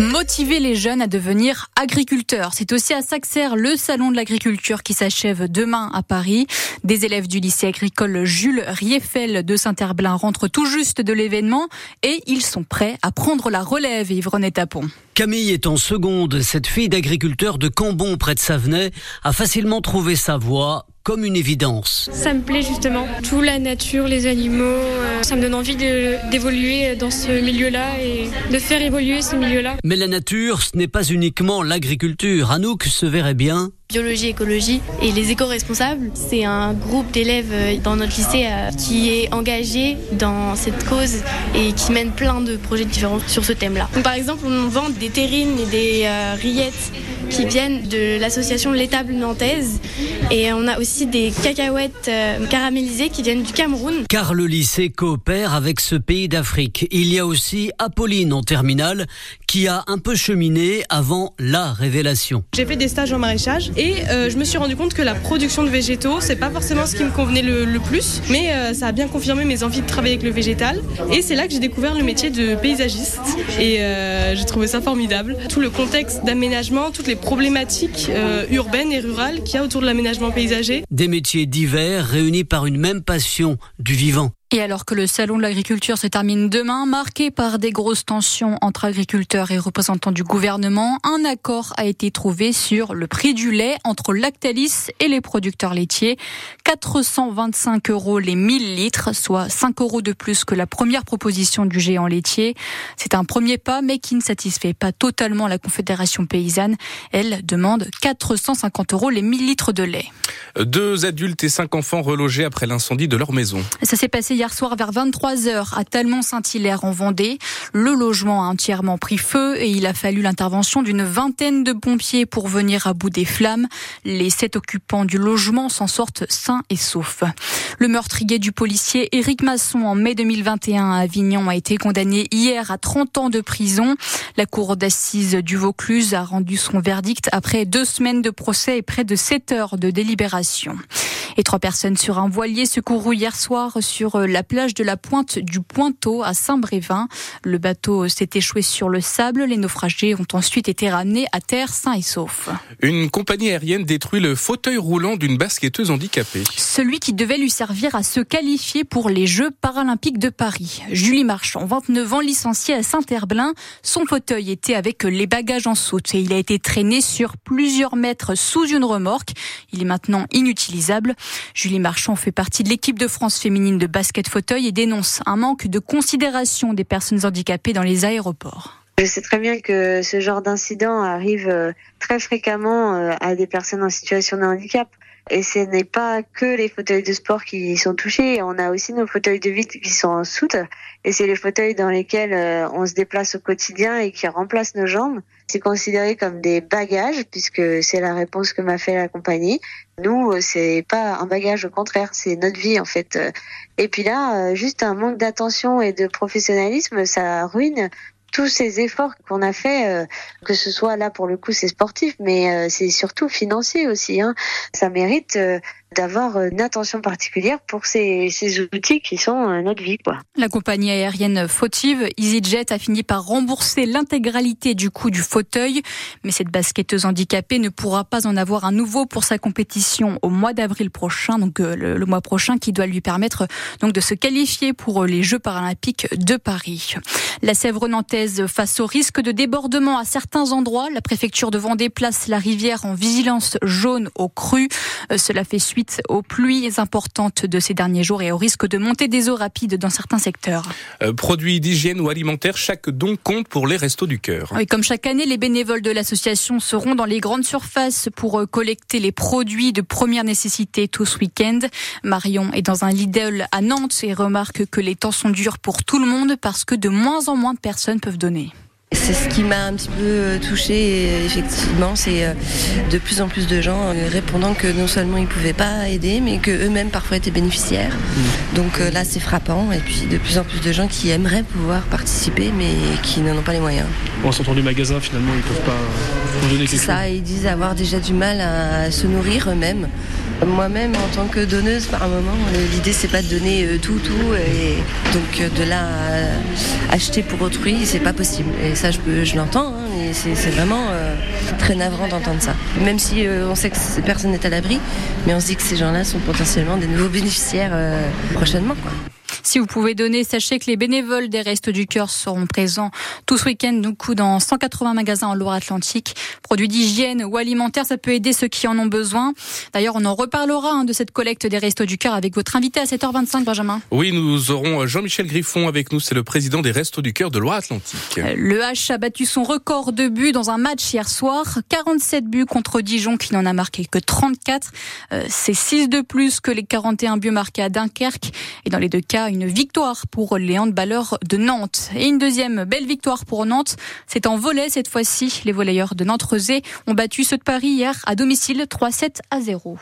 Motiver les jeunes à devenir agriculteurs. C'est aussi à Saxer le salon de l'agriculture qui s'achève demain à Paris. Des élèves du lycée agricole Jules Rieffel de Saint-Herblain rentrent tout juste de l'événement et ils sont prêts à prendre la relève, Yvonne Tapon. Camille est en seconde. Cette fille d'agriculteur de Cambon près de Savenay a facilement trouvé sa voie comme une évidence. Ça me plaît justement. Tout la nature, les animaux, euh, ça me donne envie d'évoluer dans ce milieu-là et de faire évoluer ce milieu-là. Mais la nature, ce n'est pas uniquement l'agriculture. Anouk se verrait bien biologie, écologie et les éco-responsables. C'est un groupe d'élèves euh, dans notre lycée euh, qui est engagé dans cette cause et qui mène plein de projets différents sur ce thème-là. Par exemple, on vend des terrines et des euh, rillettes qui viennent de l'association L'étable nantaise et on a aussi des cacahuètes caramélisées qui viennent du Cameroun. Car le lycée coopère avec ce pays d'Afrique. Il y a aussi Apolline en terminale qui a un peu cheminé avant la révélation. J'ai fait des stages en maraîchage et euh, je me suis rendu compte que la production de végétaux, c'est pas forcément ce qui me convenait le, plus, mais euh, ça a bien confirmé mes envies de travailler avec le végétal. Et c'est là que j'ai découvert le métier de paysagiste. Et euh, j'ai trouvé ça formidable. Tout le contexte d'aménagement, toutes les problématiques urbaines et rurales qu'il y a autour de l'aménagement paysager. Des métiers divers réunis par une même passion du vivant. Et alors que le salon de l'agriculture se termine demain, marqué par des grosses tensions entre agriculteurs et représentants du gouvernement, un accord a été trouvé sur le prix du lait entre Lactalis et les producteurs laitiers. 425 euros les 1000 litres, soit 5 euros de plus que la première proposition du géant laitier. C'est un premier pas, mais qui ne satisfait pas totalement la Confédération paysanne. Elle demande 450 euros les 1000 litres de lait. Deux adultes et cinq enfants relogés après l'incendie de leur maison. Ça s'est passé hier soir vers 23h à Talmont-Saint-Hilaire en Vendée. Le logement a entièrement pris feu et il a fallu l'intervention d'une vingtaine de pompiers pour venir à bout des flammes. Les sept occupants du logement s'en sortent sains et saufs. Le meurtrier du policier Éric Masson en mai 2021 à Avignon a été condamné hier à 30 ans de prison. La cour d'assises du Vaucluse a rendu son verdict après deux semaines de procès et près de 7 heures de délibération. Et trois personnes sur un voilier secouru hier soir sur euh, la plage de la pointe du Pointeau à Saint-Brévin. Le bateau s'est échoué sur le sable. Les naufragés ont ensuite été ramenés à terre sains et saufs. Une compagnie aérienne détruit le fauteuil roulant d'une basketteuse handicapée. Celui qui devait lui servir à se qualifier pour les Jeux paralympiques de Paris. Julie Marchand, 29 ans, licenciée à Saint-Herblain. Son fauteuil était avec les bagages en soute et il a été traîné sur plusieurs mètres sous une remorque. Il est maintenant inutilisable. Julie Marchand fait partie de l'équipe de France féminine de basket fauteuil et dénonce un manque de considération des personnes handicapées dans les aéroports. Je sais très bien que ce genre d'incident arrive euh, très fréquemment euh, à des personnes en situation de handicap. Et ce n'est pas que les fauteuils de sport qui sont touchés, on a aussi nos fauteuils de vie qui sont en soute. Et c'est les fauteuils dans lesquels euh, on se déplace au quotidien et qui remplacent nos jambes. C'est considéré comme des bagages puisque c'est la réponse que m'a fait la compagnie. Nous, euh, c'est pas un bagage, au contraire, c'est notre vie en fait. Et puis là, euh, juste un manque d'attention et de professionnalisme, ça ruine tous ces efforts qu'on a fait, euh, que ce soit là pour le coup c'est sportif, mais euh, c'est surtout financier aussi. Hein. Ça mérite euh, d'avoir une attention particulière pour ces, ces outils qui sont notre vie. Quoi. La compagnie aérienne fautive EasyJet a fini par rembourser l'intégralité du coût du fauteuil, mais cette basketteuse handicapée ne pourra pas en avoir un nouveau pour sa compétition au mois d'avril prochain, donc le, le, mois prochain, qui doit lui permettre donc de se qualifier pour les Jeux paralympiques de Paris. La Sèvre nantaise face au risque de débordement à certains endroits, la préfecture de Vendée place la rivière en vigilance jaune au cru. Cela fait suite aux pluies importantes de ces derniers jours et au risque de montée des eaux rapides dans certains secteurs. Euh, produits d'hygiène ou alimentaires, chaque don compte pour les restos du cœur. Oui, comme chaque année, les bénévoles de l'association seront dans les grandes surfaces pour euh, collecter les produits de première nécessité tout ce week-end. Marion est dans un Lidl à Nantes et remarque que les temps sont durs pour tout le monde parce que de moins en moins de personnes peuvent donner. C'est ce qui m'a un petit peu euh, touchée, effectivement, c'est euh, de plus en plus de gens euh, répondant que non seulement ils ne pouvaient pas aider, mais qu'eux-mêmes parfois étaient bénéficiaires. Mmh. Donc là, c'est frappant. Et puis de plus en plus de gens qui aimeraient pouvoir participer, mais qui n'en ont pas les moyens. En sortant du magasin, finalement, ils ne peuvent pas donner quelque chose. Ça, ils disent avoir déjà du mal à se nourrir eux-mêmes. Moi-même, en tant que donneuse, par moment, l'idée c'est pas de donner tout, tout, et donc de là à acheter pour autrui, c'est pas possible. Et ça, je, je l'entends, hein, mais c'est vraiment très navrant d'entendre ça. Même si on sait que personne n'est à l'abri, mais on se dit que ces gens-là sont potentiellement des nouveaux bénéficiaires prochainement. Si vous pouvez donner, sachez que les bénévoles des Restos du Cœur seront présents tout ce week-end donc, dans 180 magasins en Loire-Atlantique. Produits d'hygiène ou alimentaires, ça peut aider ceux qui en ont besoin. D'ailleurs, on en reparlera hein, de cette collecte des Restos du Cœur avec votre invité à 7h25, Benjamin. Oui, nous aurons Jean-Michel Griffon avec nous. C'est le président des Restos du Cœur de Loire-Atlantique. Euh, le H a battu son record de buts dans un match hier soir. 47 buts contre Dijon qui n'en a marqué que 34. Euh, c'est 6 de plus que les 41 buts marqués à Dunkerque. Et dans les deux cas, une victoire pour les handballeurs de Nantes. Et une deuxième belle victoire pour Nantes. C'est en volet cette fois-ci. Les volleyeurs de Nantes-Rezé ont battu ceux de Paris hier à domicile 3-7 à 0.